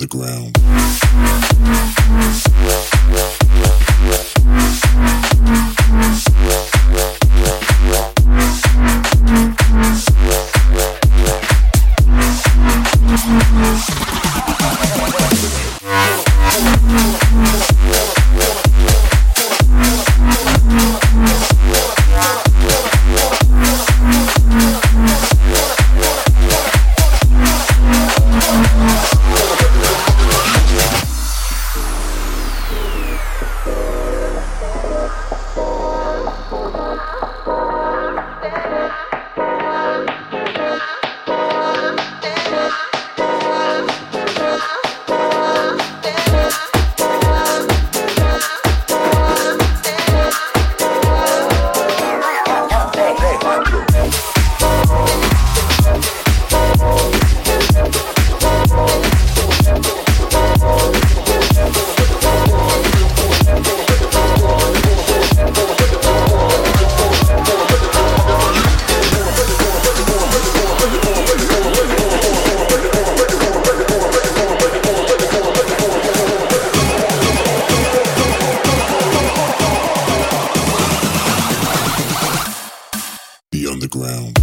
underground. ground.